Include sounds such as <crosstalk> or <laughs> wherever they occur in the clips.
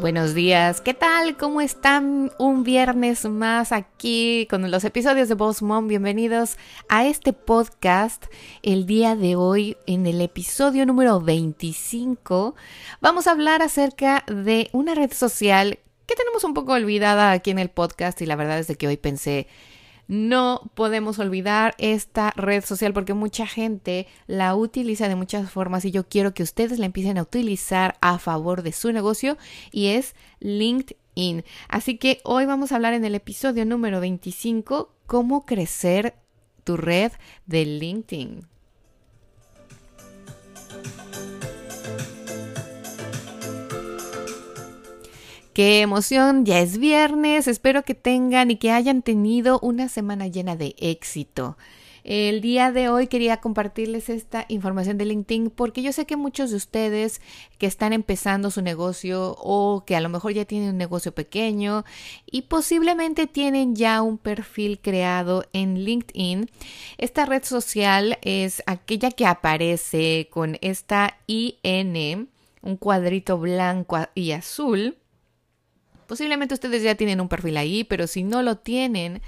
Buenos días, ¿qué tal? ¿Cómo están? Un viernes más aquí con los episodios de Boss Mom. Bienvenidos a este podcast. El día de hoy, en el episodio número 25, vamos a hablar acerca de una red social que tenemos un poco olvidada aquí en el podcast y la verdad es de que hoy pensé no podemos olvidar esta red social porque mucha gente la utiliza de muchas formas y yo quiero que ustedes la empiecen a utilizar a favor de su negocio y es LinkedIn. Así que hoy vamos a hablar en el episodio número 25 cómo crecer tu red de LinkedIn. Qué emoción, ya es viernes, espero que tengan y que hayan tenido una semana llena de éxito. El día de hoy quería compartirles esta información de LinkedIn porque yo sé que muchos de ustedes que están empezando su negocio o que a lo mejor ya tienen un negocio pequeño y posiblemente tienen ya un perfil creado en LinkedIn. Esta red social es aquella que aparece con esta IN, un cuadrito blanco y azul Posiblemente ustedes ya tienen un perfil ahí, pero si no lo tienen,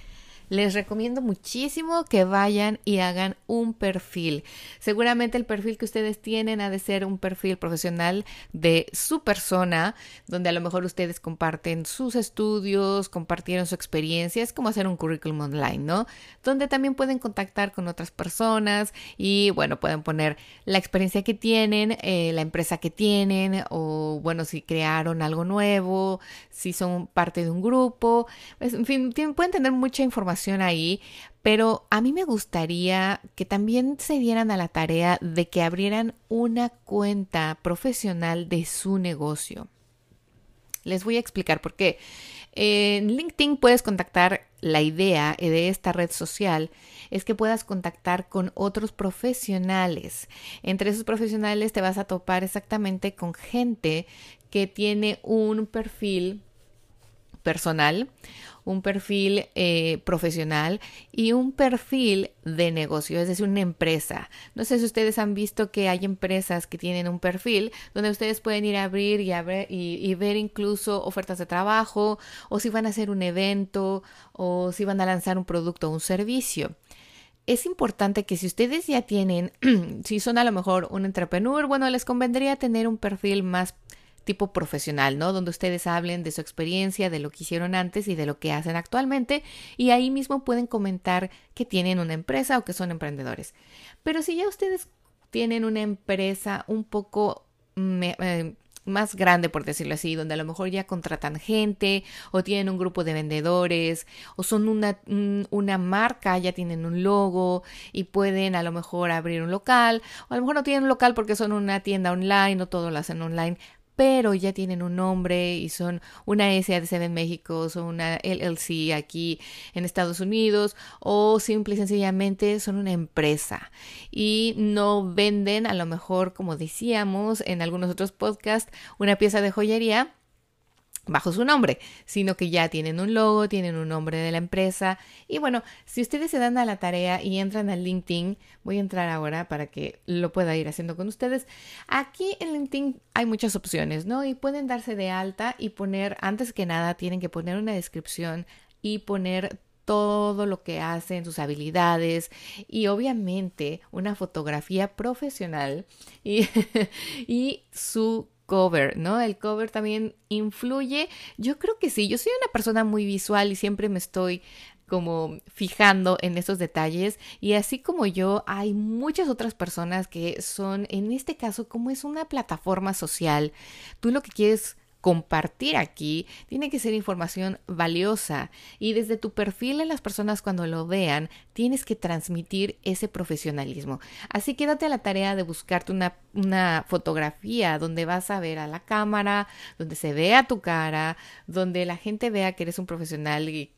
les recomiendo muchísimo que vayan y hagan un perfil. Seguramente el perfil que ustedes tienen ha de ser un perfil profesional de su persona, donde a lo mejor ustedes comparten sus estudios, compartieron su experiencia, es como hacer un currículum online, ¿no? Donde también pueden contactar con otras personas y bueno, pueden poner la experiencia que tienen, eh, la empresa que tienen o bueno, si crearon algo nuevo, si son parte de un grupo, pues, en fin, pueden tener mucha información ahí, pero a mí me gustaría que también se dieran a la tarea de que abrieran una cuenta profesional de su negocio. Les voy a explicar por qué. En LinkedIn puedes contactar, la idea de esta red social es que puedas contactar con otros profesionales. Entre esos profesionales te vas a topar exactamente con gente que tiene un perfil personal un perfil eh, profesional y un perfil de negocio, es decir, una empresa. No sé si ustedes han visto que hay empresas que tienen un perfil donde ustedes pueden ir a abrir y, y, ver incluso ofertas de trabajo o si van a hacer un evento o si van a lanzar un producto o un servicio es importante que si ustedes ya tienen, <clears throat> si son a lo mejor un entrepreneur, bueno, les convendría tener un perfil más tipo profesional, ¿no? Donde ustedes hablen de su experiencia, de lo que hicieron antes y de lo que hacen actualmente y ahí mismo pueden comentar que tienen una empresa o que son emprendedores. Pero si ya ustedes tienen una empresa un poco eh, más grande, por decirlo así, donde a lo mejor ya contratan gente o tienen un grupo de vendedores o son una, una marca, ya tienen un logo y pueden a lo mejor abrir un local o a lo mejor no tienen un local porque son una tienda online o todo lo hacen online, pero ya tienen un nombre y son una SADC en México, son una LLC aquí en Estados Unidos o simple y sencillamente son una empresa. Y no venden a lo mejor como decíamos en algunos otros podcasts una pieza de joyería bajo su nombre, sino que ya tienen un logo, tienen un nombre de la empresa. Y bueno, si ustedes se dan a la tarea y entran al LinkedIn, voy a entrar ahora para que lo pueda ir haciendo con ustedes. Aquí en LinkedIn hay muchas opciones, ¿no? Y pueden darse de alta y poner, antes que nada, tienen que poner una descripción y poner todo lo que hacen, sus habilidades y obviamente una fotografía profesional y, <laughs> y su cover, ¿no? El cover también influye. Yo creo que sí, yo soy una persona muy visual y siempre me estoy como fijando en esos detalles y así como yo hay muchas otras personas que son en este caso como es una plataforma social tú lo que quieres compartir aquí tiene que ser información valiosa y desde tu perfil en las personas cuando lo vean tienes que transmitir ese profesionalismo. Así que date a la tarea de buscarte una, fotografía donde vas a ver a la cámara, donde se vea tu cara, donde la gente vea que eres un profesional y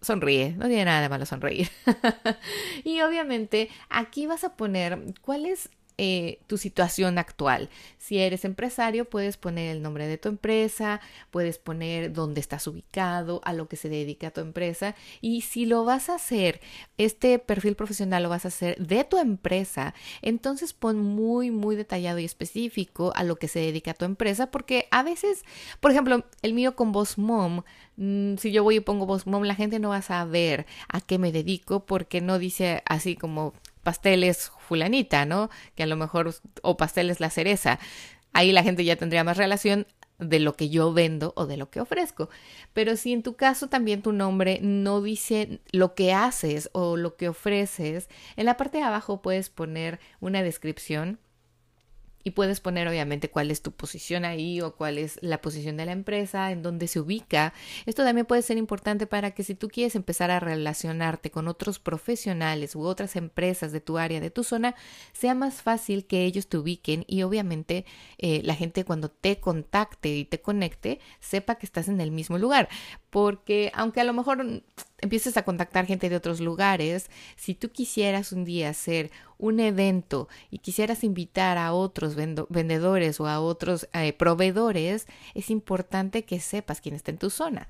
sonríe, no tiene nada de malo sonreír. <laughs> y obviamente aquí vas a poner cuál es eh, tu situación actual. Si eres empresario, puedes poner el nombre de tu empresa, puedes poner dónde estás ubicado, a lo que se dedica tu empresa. Y si lo vas a hacer, este perfil profesional lo vas a hacer de tu empresa, entonces pon muy, muy detallado y específico a lo que se dedica tu empresa, porque a veces, por ejemplo, el mío con Boss Mom, mm, si yo voy y pongo Boss Mom, la gente no va a saber a qué me dedico porque no dice así como pasteles fulanita, ¿no? Que a lo mejor, o pasteles la cereza. Ahí la gente ya tendría más relación de lo que yo vendo o de lo que ofrezco. Pero si en tu caso también tu nombre no dice lo que haces o lo que ofreces, en la parte de abajo puedes poner una descripción y puedes poner obviamente cuál es tu posición ahí o cuál es la posición de la empresa, en dónde se ubica. Esto también puede ser importante para que si tú quieres empezar a relacionarte con otros profesionales u otras empresas de tu área, de tu zona, sea más fácil que ellos te ubiquen y obviamente eh, la gente cuando te contacte y te conecte sepa que estás en el mismo lugar. Porque aunque a lo mejor empieces a contactar gente de otros lugares, si tú quisieras un día hacer un evento y quisieras invitar a otros vendedores o a otros eh, proveedores, es importante que sepas quién está en tu zona.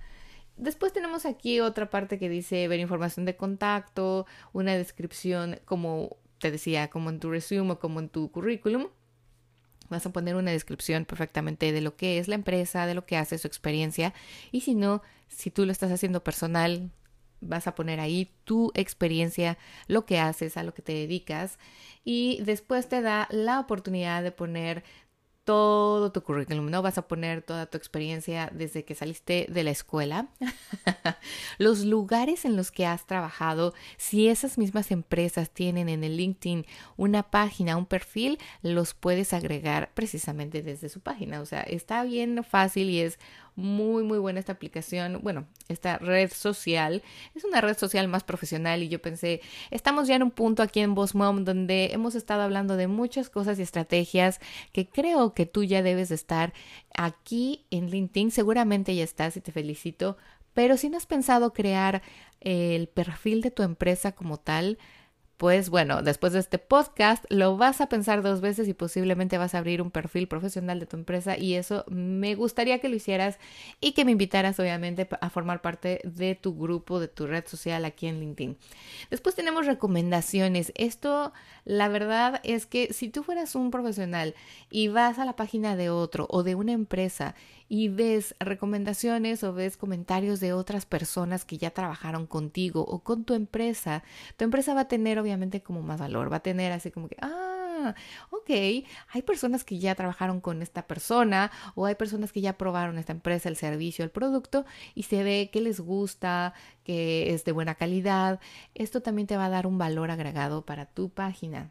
Después tenemos aquí otra parte que dice ver información de contacto, una descripción como te decía, como en tu resumen o como en tu currículum. Vas a poner una descripción perfectamente de lo que es la empresa, de lo que hace, su experiencia. Y si no, si tú lo estás haciendo personal, vas a poner ahí tu experiencia, lo que haces, a lo que te dedicas y después te da la oportunidad de poner todo tu currículum, ¿no? Vas a poner toda tu experiencia desde que saliste de la escuela, <laughs> los lugares en los que has trabajado, si esas mismas empresas tienen en el LinkedIn una página, un perfil, los puedes agregar precisamente desde su página. O sea, está bien fácil y es muy, muy buena esta aplicación. Bueno, esta red social es una red social más profesional y yo pensé, estamos ya en un punto aquí en Boss Mom donde hemos estado hablando de muchas cosas y estrategias que creo que tú ya debes de estar aquí en LinkedIn. Seguramente ya estás y te felicito. Pero si no has pensado crear el perfil de tu empresa como tal, pues bueno, después de este podcast lo vas a pensar dos veces y posiblemente vas a abrir un perfil profesional de tu empresa y eso me gustaría que lo hicieras y que me invitaras obviamente a formar parte de tu grupo, de tu red social aquí en LinkedIn. Después tenemos recomendaciones. Esto, la verdad es que si tú fueras un profesional y vas a la página de otro o de una empresa y ves recomendaciones o ves comentarios de otras personas que ya trabajaron contigo o con tu empresa, tu empresa va a tener obviamente como más valor, va a tener así como que, ah, ok, hay personas que ya trabajaron con esta persona o hay personas que ya probaron esta empresa, el servicio, el producto y se ve que les gusta, que es de buena calidad. Esto también te va a dar un valor agregado para tu página.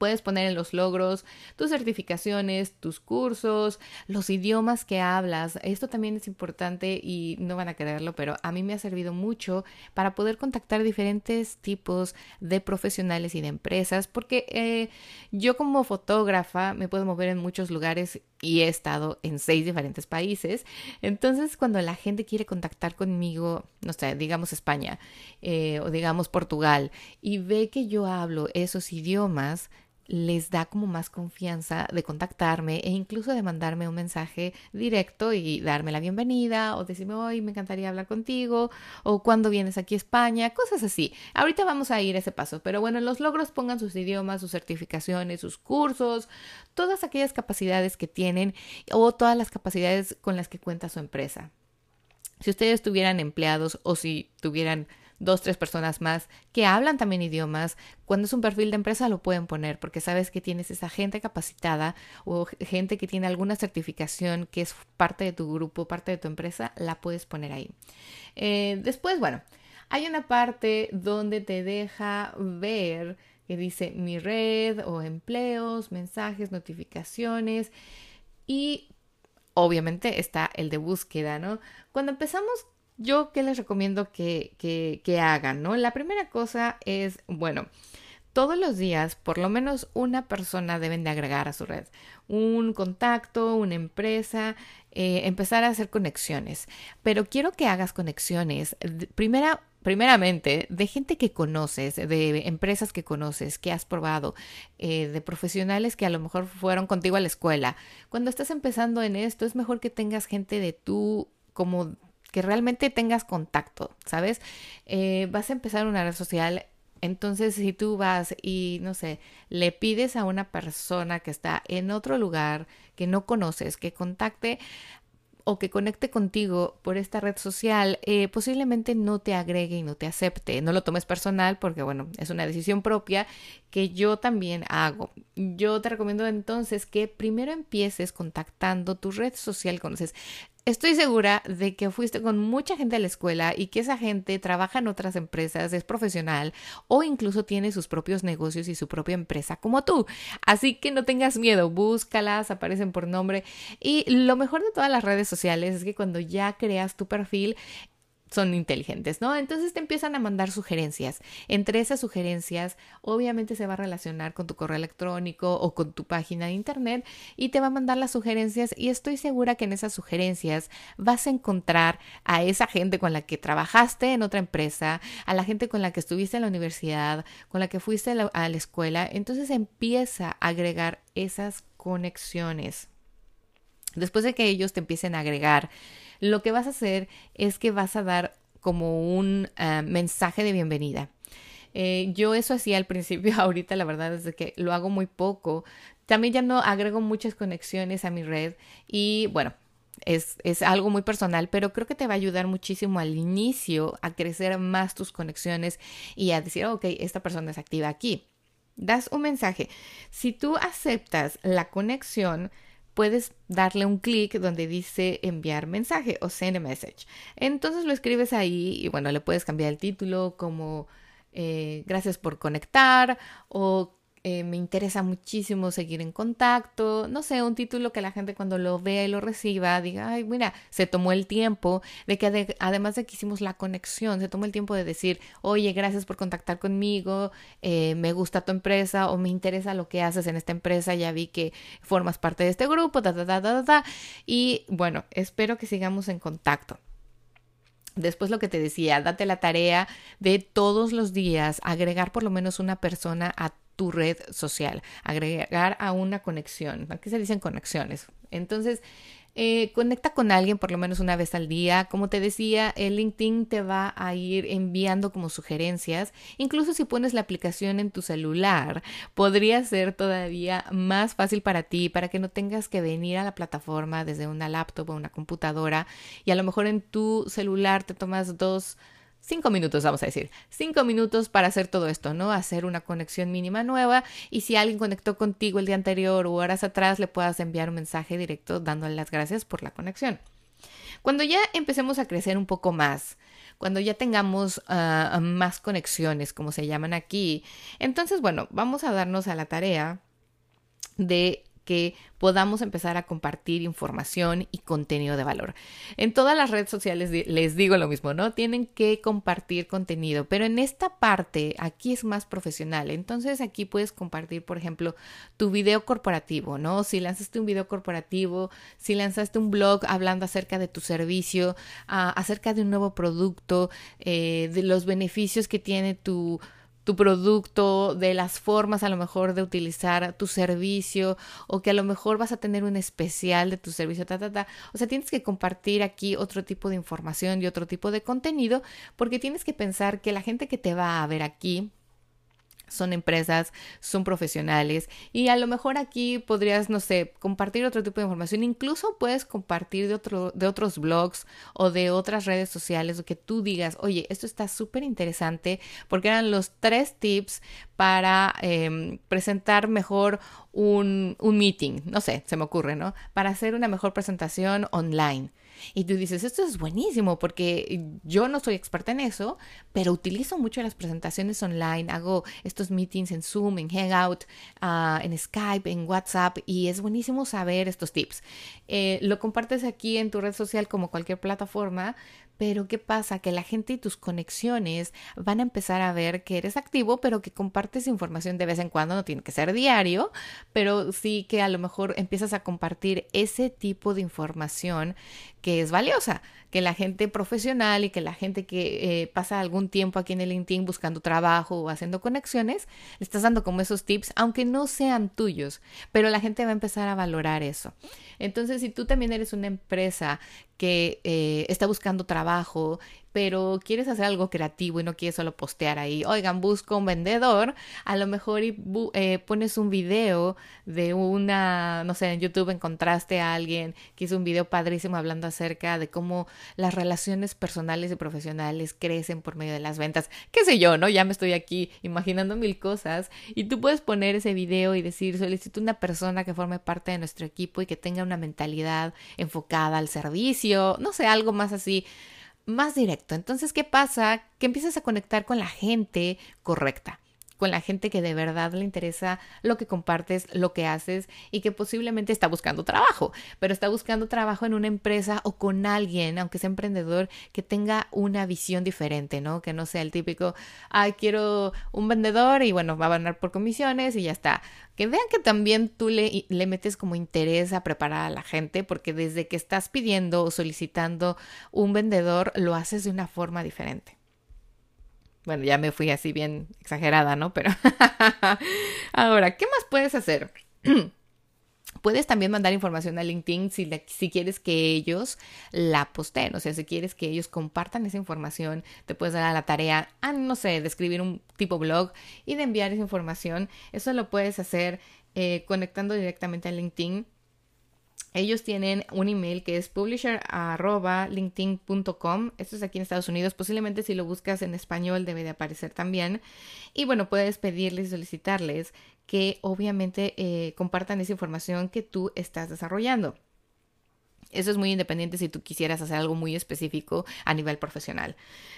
Puedes poner en los logros tus certificaciones, tus cursos, los idiomas que hablas. Esto también es importante y no van a creerlo, pero a mí me ha servido mucho para poder contactar diferentes tipos de profesionales y de empresas, porque eh, yo como fotógrafa me puedo mover en muchos lugares y he estado en seis diferentes países. Entonces, cuando la gente quiere contactar conmigo, no sé, digamos España eh, o digamos Portugal, y ve que yo hablo esos idiomas, les da como más confianza de contactarme e incluso de mandarme un mensaje directo y darme la bienvenida o decirme, hoy me encantaría hablar contigo o cuando vienes aquí a España, cosas así. Ahorita vamos a ir ese paso, pero bueno, en los logros pongan sus idiomas, sus certificaciones, sus cursos, todas aquellas capacidades que tienen o todas las capacidades con las que cuenta su empresa. Si ustedes tuvieran empleados o si tuvieran dos, tres personas más que hablan también idiomas. Cuando es un perfil de empresa lo pueden poner porque sabes que tienes esa gente capacitada o gente que tiene alguna certificación que es parte de tu grupo, parte de tu empresa, la puedes poner ahí. Eh, después, bueno, hay una parte donde te deja ver que dice mi red o empleos, mensajes, notificaciones y obviamente está el de búsqueda, ¿no? Cuando empezamos, yo qué les recomiendo que, que, que hagan, ¿no? La primera cosa es, bueno, todos los días, por lo menos una persona deben de agregar a su red. Un contacto, una empresa, eh, empezar a hacer conexiones. Pero quiero que hagas conexiones. Primera, primeramente, de gente que conoces, de empresas que conoces, que has probado, eh, de profesionales que a lo mejor fueron contigo a la escuela. Cuando estás empezando en esto, es mejor que tengas gente de tú como que realmente tengas contacto, ¿sabes? Eh, vas a empezar una red social entonces, si tú vas y, no sé, le pides a una persona que está en otro lugar que no conoces, que contacte o que conecte contigo por esta red social, eh, posiblemente no te agregue y no te acepte. No lo tomes personal porque, bueno, es una decisión propia que yo también hago. Yo te recomiendo entonces que primero empieces contactando tu red social, conoces. Estoy segura de que fuiste con mucha gente a la escuela y que esa gente trabaja en otras empresas, es profesional o incluso tiene sus propios negocios y su propia empresa como tú. Así que no tengas miedo, búscalas, aparecen por nombre. Y lo mejor de todas las redes sociales es que cuando ya creas tu perfil, son inteligentes, ¿no? Entonces te empiezan a mandar sugerencias. Entre esas sugerencias, obviamente se va a relacionar con tu correo electrónico o con tu página de internet y te va a mandar las sugerencias y estoy segura que en esas sugerencias vas a encontrar a esa gente con la que trabajaste en otra empresa, a la gente con la que estuviste en la universidad, con la que fuiste a la, a la escuela. Entonces empieza a agregar esas conexiones. Después de que ellos te empiecen a agregar, lo que vas a hacer es que vas a dar como un ah, mensaje de bienvenida. Eh, yo eso hacía al principio, <laughs> ahorita la verdad es que lo hago muy poco. También ya no agrego muchas conexiones a mi red y bueno, es, es, algo muy personal, pero creo que te va a ayudar muchísimo al inicio a crecer más tus conexiones y a decir, ok, esta persona es activa aquí. Das un mensaje. Si tú aceptas la conexión, puedes darle un clic donde dice enviar mensaje o send a message. Entonces lo escribes ahí y bueno, le puedes cambiar el título como eh, gracias por conectar o eh, me interesa muchísimo seguir en contacto, no sé, un título que la gente cuando lo vea y lo reciba diga, ay, mira, se tomó el tiempo de que además de que hicimos la conexión, se tomó el tiempo de decir, oye, gracias por contactar conmigo, eh, me gusta tu empresa o me interesa lo que haces en esta empresa, ya vi que formas parte de este grupo, ta, ta, ta, ta, ta, y bueno, espero que sigamos en contacto. Después lo que te decía, date la tarea de todos los días agregar por lo menos una persona a tu red social, agregar a una conexión. ¿Qué se dicen conexiones? Entonces, eh, conecta con alguien por lo menos una vez al día. Como te decía, el LinkedIn te va a ir enviando como sugerencias. Incluso si pones la aplicación en tu celular, podría ser todavía más fácil para ti, para que no tengas que venir a la plataforma desde una laptop o una computadora y a lo mejor en tu celular te tomas dos cinco minutos, vamos a decir, cinco minutos para hacer todo esto, ¿no? Hacer una conexión mínima nueva y si alguien conectó contigo el día anterior o horas atrás, le puedas enviar un mensaje directo dándole las gracias por la conexión. Cuando ya empecemos a crecer un poco más, cuando ya tengamos ah, más conexiones, como se llaman aquí, entonces, bueno, vamos a darnos a la tarea de que podamos empezar a compartir información y contenido de valor. En todas las redes sociales les digo lo mismo, ¿no? Tienen que compartir contenido, pero en esta parte aquí es más profesional. Entonces aquí puedes compartir, por ejemplo, tu video corporativo, ¿no? Si lanzaste un video corporativo, si lanzaste un blog hablando acerca de tu servicio, ah, acerca de un nuevo producto, eh, de los beneficios que tiene tu tu producto, de las formas a lo mejor de utilizar tu servicio o que a lo mejor vas a tener un especial de tu servicio, ta, ta, ta. O sea, tienes que compartir aquí otro tipo de información y otro tipo de contenido porque tienes que pensar que la gente que te va a ver aquí son empresas, son profesionales y a lo mejor aquí podrías, no sé, compartir otro tipo de información, incluso puedes compartir de, otro, de otros blogs o de otras redes sociales o que tú digas, oye, esto está súper interesante porque eran los tres tips para em, presentar mejor un, un meeting, no sé, se me ocurre, ¿no? Para hacer una mejor presentación online. Y tú dices, esto es buenísimo porque yo no soy experta en eso, pero utilizo mucho las presentaciones online, hago estos meetings en Zoom, en Hangout, uh, en Skype, en WhatsApp y es buenísimo saber estos tips. Eh, lo compartes aquí en tu red social como cualquier plataforma, pero ¿qué pasa? Que la gente y tus conexiones van a empezar a ver que eres activo, pero que compartes información de vez en cuando, no tiene que ser diario, pero sí que a lo mejor empiezas a compartir ese tipo de información que es valiosa, que la gente profesional y que la gente que eh, pasa algún tiempo aquí en el LinkedIn buscando trabajo o haciendo conexiones, le estás dando como esos tips, aunque no sean tuyos, pero la gente va a empezar a valorar eso. Entonces, si tú también eres una empresa que eh, está buscando trabajo pero quieres hacer algo creativo y no quieres solo postear ahí, oigan, busco un vendedor, a lo mejor y, eh, pones un video de una, no sé, en YouTube encontraste a alguien que hizo un video padrísimo hablando acerca de cómo las relaciones personales y profesionales crecen por medio de las ventas, qué sé yo, ¿no? Ya me estoy aquí imaginando mil cosas. Y tú puedes poner ese video y decir, solicito una persona que forme parte de nuestro equipo y que tenga una mentalidad enfocada al servicio, no sé, algo más así más directo. Entonces, ¿qué pasa? Que empiezas a conectar con la gente correcta con la gente que de verdad le interesa lo que compartes, lo que haces y que posiblemente está buscando trabajo, pero está buscando trabajo en una empresa o con alguien, aunque sea emprendedor, que tenga una visión diferente, ¿no? Que no sea el típico, ay, quiero un vendedor y bueno, va a ganar por comisiones y ya está. Que vean que también tú le, le metes como interés a preparar a la gente, porque desde que estás pidiendo o solicitando un vendedor, lo haces de una forma diferente. Bueno, ya me fui así bien exagerada, ¿no? Pero <laughs> ahora, ¿qué más puedes hacer? <clears throat> Puedes también mandar información a LinkedIn si, si, quieres que ellos la posteen, o sea, si quieres que ellos compartan esa información, te puedes dar a la tarea, a, no sé, de escribir un tipo blog y de enviar esa información. Eso lo puedes hacer eh, conectando directamente a LinkedIn ellos tienen un email que es publisher.linkedin.com. Esto es aquí en Estados Unidos. Posiblemente si lo buscas en español debe de aparecer también. Y bueno, puedes pedirles y solicitarles que obviamente eh, compartan esa información que tú estás desarrollando. Eso es muy independiente si tú quisieras hacer algo muy específico a nivel profesional.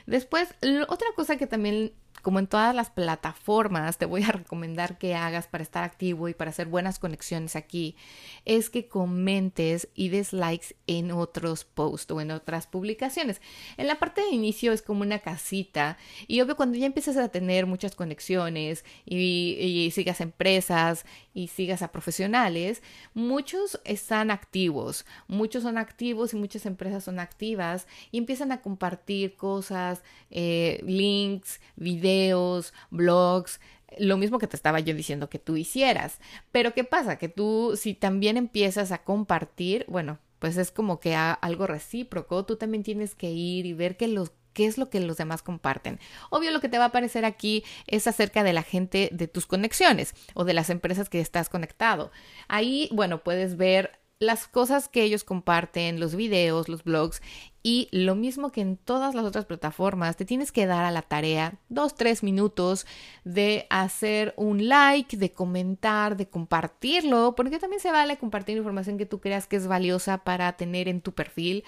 Después, otra cosa que también como en todas las plataformas, te voy a recomendar que hagas para estar activo y para hacer buenas conexiones aquí, es que comentes y des likes en otros posts o en otras publicaciones. En la parte de inicio es como una casita y obvio cuando ya empiezas a tener muchas conexiones y, sigas empresas y sigas a profesionales, muchos están activos, muchos son activos y muchas empresas son activas y empiezan a compartir cosas, eh, links, videos, videos, blogs, lo mismo que te estaba yo diciendo que tú hicieras. Pero ¿qué pasa? Que tú, si también empiezas a compartir, bueno, pues es como que algo recíproco, tú también tienes que ir y ver que los qué es lo que los demás comparten. Obvio lo que te va a aparecer aquí es acerca de la gente de tus conexiones o de las empresas que estás conectado. Ahí, bueno, puedes ver las cosas que ellos comparten, los videos, los blogs y lo mismo que en todas las otras plataformas, te tienes que dar a la tarea dos, tres minutos de hacer un like, de comentar, de compartirlo, porque también se vale compartir información que tú creas que es valiosa para tener en tu perfil,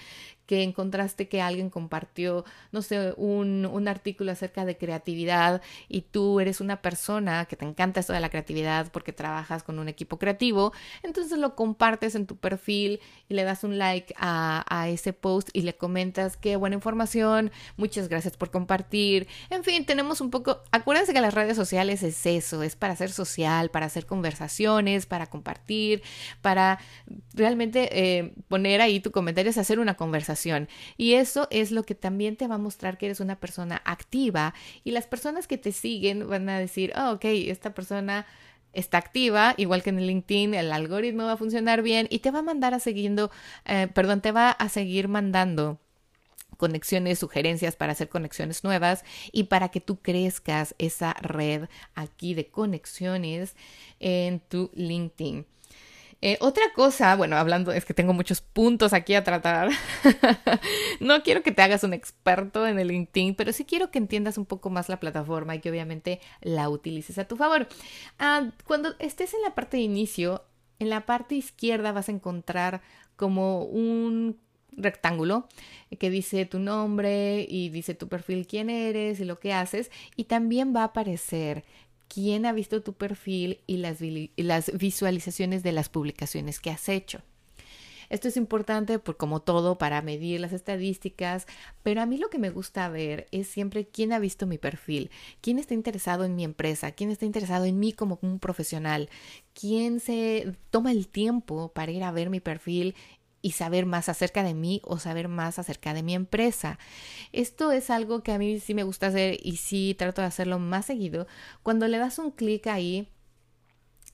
que encontraste que alguien compartió, no sé, un, un, artículo acerca de creatividad y tú eres una persona que te encanta esto de la creatividad porque trabajas con un equipo creativo, entonces lo compartes en tu perfil y le das un like a, a ese post y le comentas qué buena información, muchas gracias por compartir, en fin, tenemos un poco, acuérdense que las redes sociales es eso, es para ser social, para hacer conversaciones, para compartir, para realmente eh, poner ahí tu comentario, es hacer una conversación. Y eso es lo que también te va a mostrar que eres una persona activa y las personas que te siguen van a decir, oh, ok, esta persona está activa, igual que en LinkedIn, el algoritmo va a funcionar bien y te va a mandar a siguiendo, eh, perdón, te va a seguir mandando conexiones, sugerencias para hacer conexiones nuevas y para que tú crezcas esa red aquí de conexiones en tu LinkedIn. Eh, otra cosa, bueno, hablando, es que tengo muchos puntos aquí a tratar. <laughs> no quiero que te hagas un experto en el LinkedIn, pero sí quiero que entiendas un poco más la plataforma y que obviamente la utilices a tu favor. Ah, cuando estés en la parte de inicio, en la parte izquierda vas a encontrar como un rectángulo que dice tu nombre y dice tu perfil, quién eres y lo que haces. Y también va a aparecer quién ha visto tu perfil y las, las visualizaciones de las publicaciones que has hecho. Esto es importante, por, como todo, para medir las estadísticas, pero a mí lo que me gusta ver es siempre quién ha visto mi perfil, quién está interesado en mi empresa, quién está interesado en mí como un profesional, quién se toma el tiempo para ir a ver mi perfil y saber más acerca de mí o saber más acerca de mi empresa. Esto es algo que a mí sí me gusta hacer y sí trato de hacerlo más seguido. Cuando le das un clic ahí,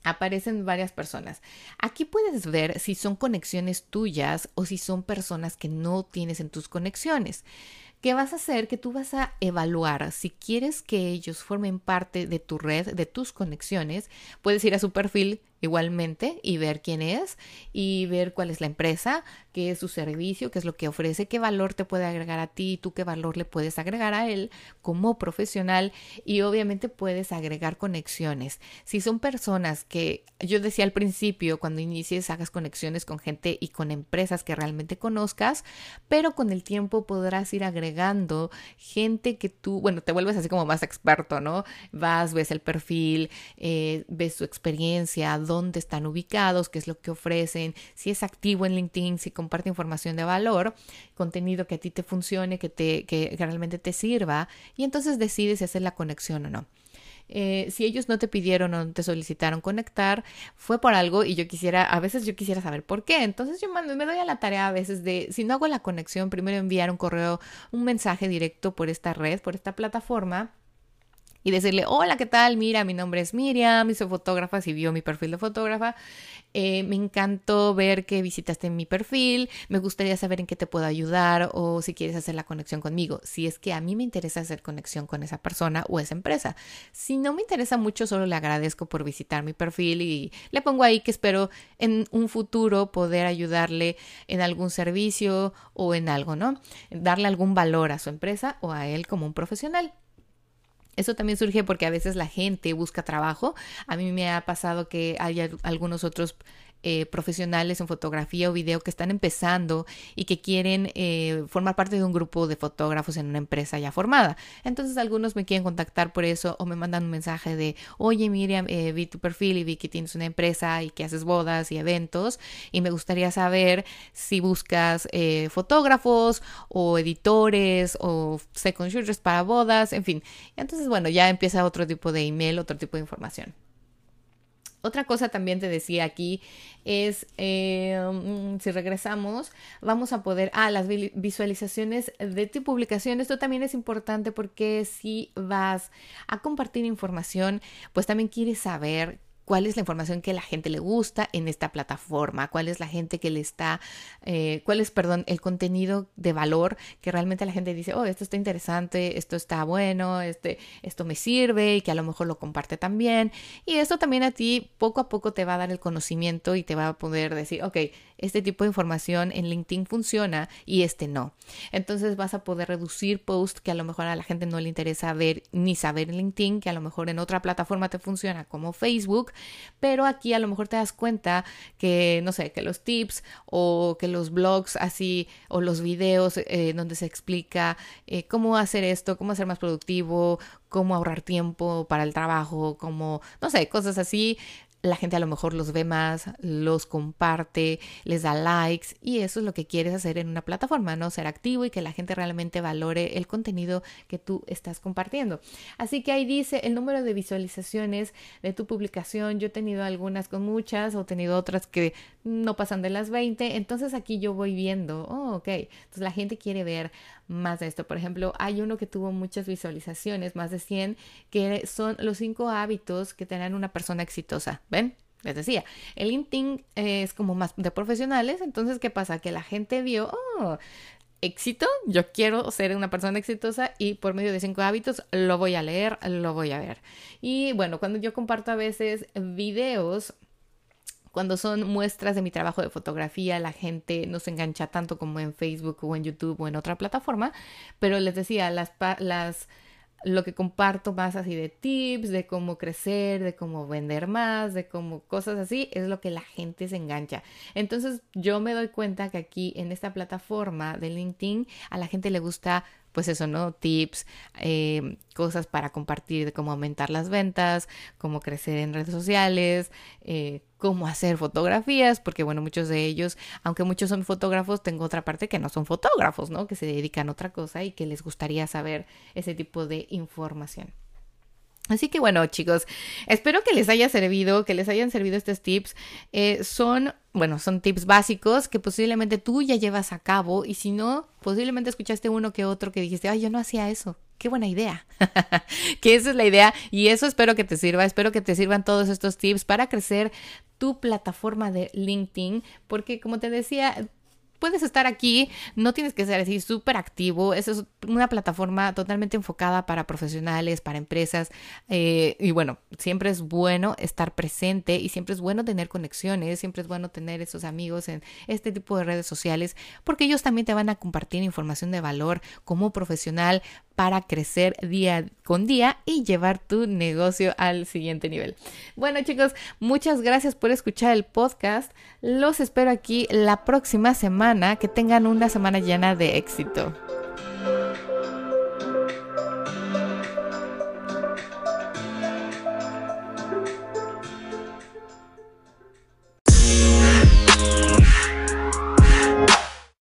aparecen varias personas. Aquí puedes ver si son conexiones tuyas o si son personas que no tienes en tus conexiones. ¿Qué vas a hacer? Que tú vas a evaluar si quieres que ellos formen parte de tu red, de tus conexiones. Puedes ir a su perfil igualmente y ver quién es y ver cuál es la empresa, qué es su servicio, qué es lo que ofrece, qué valor te puede agregar a ti, tú qué valor le puedes agregar a él como profesional y obviamente puedes agregar conexiones. Si son personas que yo decía al principio, cuando inicies hagas conexiones con gente y con empresas que realmente conozcas, pero con el tiempo podrás ir agregando gente que tú, bueno, te vuelves así como más experto, ¿no? Vas, ves el perfil, eh, ves su experiencia, dónde están ubicados, qué es lo que ofrecen, si es activo en LinkedIn, si comparte información de valor, contenido que a ti te funcione, que, te, que realmente te sirva, y entonces decides si hacer la conexión o no. Eh, si ellos no te pidieron o te solicitaron conectar, fue por algo y yo quisiera, a veces yo quisiera saber por qué. Entonces yo me doy a la tarea a veces de, si no hago la conexión, primero enviar un correo, un mensaje directo por esta red, por esta plataforma y decirle, hola, ¿qué tal? Mira, mi nombre es Miriam, soy fotógrafa, si vio mi perfil de fotógrafa, eh, me encantó ver que visitaste mi perfil, me gustaría saber en qué te puedo ayudar o si quieres hacer la conexión conmigo, si es que a mí me interesa hacer conexión con esa persona o esa empresa. Si no me interesa mucho, solo le agradezco por visitar mi perfil y le pongo ahí que espero en un futuro poder ayudarle en algún servicio o en algo, ¿no? Darle algún valor a su empresa o a él como un profesional. Eso también surge porque a veces la gente busca trabajo. A mí me ha pasado que hay algunos otros eh, profesionales en fotografía o video que están empezando y que quieren eh, formar parte de un grupo de fotógrafos en una empresa ya formada. Entonces algunos me quieren contactar por eso o me mandan un mensaje de, oye Miriam, eh, vi tu perfil y vi que tienes una empresa y que haces bodas y eventos y me gustaría saber si buscas fotógrafos o editores o second shooters para bodas, en fin. Entonces bueno, ya empieza otro tipo de email, otro tipo de información. Otra cosa también te decía aquí es, eh, mm, si regresamos, vamos a poder, ah, las visualizaciones de tu publicación. Esto también es importante porque si vas a compartir información, pues también quieres saber cuál es la información que la gente le gusta en esta plataforma, cuál es la gente que le está, eh, cuál es, perdón, el contenido de valor que realmente la gente dice, oh, esto está interesante, esto está bueno, este, esto me sirve y que a lo mejor lo comparte también. Y esto también a ti poco a poco te va a dar el conocimiento y te va a poder decir, ok, este tipo de información en LinkedIn funciona y este no. Entonces vas a poder reducir posts que a lo mejor a la gente no le interesa ver ni saber en LinkedIn, que a lo mejor en otra plataforma te funciona como Facebook, pero aquí a lo mejor te das cuenta que, no sé, que los tips o que los blogs así o los videos eh, donde se explica eh, cómo hacer esto, cómo ser más productivo, cómo ahorrar tiempo para el trabajo, cómo, no sé, cosas así, la gente a lo mejor los ve más, los comparte, les da likes y eso es lo que quieres hacer en una plataforma, ¿no? Ser activo y que la gente realmente valore el contenido que tú estás compartiendo. Así que ahí dice el número de visualizaciones de tu publicación. Yo he tenido algunas con muchas o he tenido otras que no pasan de las 20. Entonces aquí yo voy viendo, oh, ok, entonces la gente quiere ver más de esto. Por ejemplo, hay uno que tuvo muchas visualizaciones, más de 100, que son los cinco hábitos que tienen una persona exitosa. ¿Ven? Les decía, el LinkedIn es como más de profesionales, entonces, ¿qué pasa? Que la gente vio, oh, éxito, yo quiero ser una persona exitosa y por medio de cinco hábitos lo voy a leer, lo voy a ver. Y bueno, cuando yo comparto a veces videos cuando son muestras de mi trabajo de fotografía, la gente no se engancha tanto como en Facebook o en YouTube o en otra plataforma, pero les decía, las, las lo que comparto más así de tips, de cómo crecer, de cómo vender más, de cómo cosas así, es lo que la gente se engancha. Entonces yo me doy cuenta que aquí en esta plataforma de LinkedIn a la gente le gusta pues eso, ¿no? Tips, eh, cosas para compartir de cómo aumentar las ventas, cómo crecer en redes sociales, eh, cómo hacer fotografías, porque bueno, muchos de ellos, aunque muchos son fotógrafos, tengo otra parte que no son fotógrafos, ¿no? Que se dedican a otra cosa y que les gustaría saber ese tipo de información. Así que bueno, chicos, espero que les haya servido, que les hayan servido estos tips. Eh, son, bueno, son tips básicos que posiblemente tú ya llevas a cabo y si no, posiblemente escuchaste uno que otro que dijiste, ay, yo no hacía eso. Qué buena idea. <laughs> que esa es la idea y eso espero que te sirva. Espero que te sirvan todos estos tips para crecer tu plataforma de LinkedIn, porque como te decía, puedes estar aquí, no tienes que ser así súper activo. Eso es una plataforma totalmente enfocada para profesionales, para empresas. Eh, y bueno, siempre es bueno estar presente y siempre es bueno tener conexiones, siempre es bueno tener esos amigos en este tipo de redes sociales, porque ellos también te van a compartir información de valor como profesional para crecer día con día y llevar tu negocio al siguiente nivel. Bueno chicos, muchas gracias por escuchar el podcast. Los espero aquí la próxima semana. Que tengan una semana llena de éxito.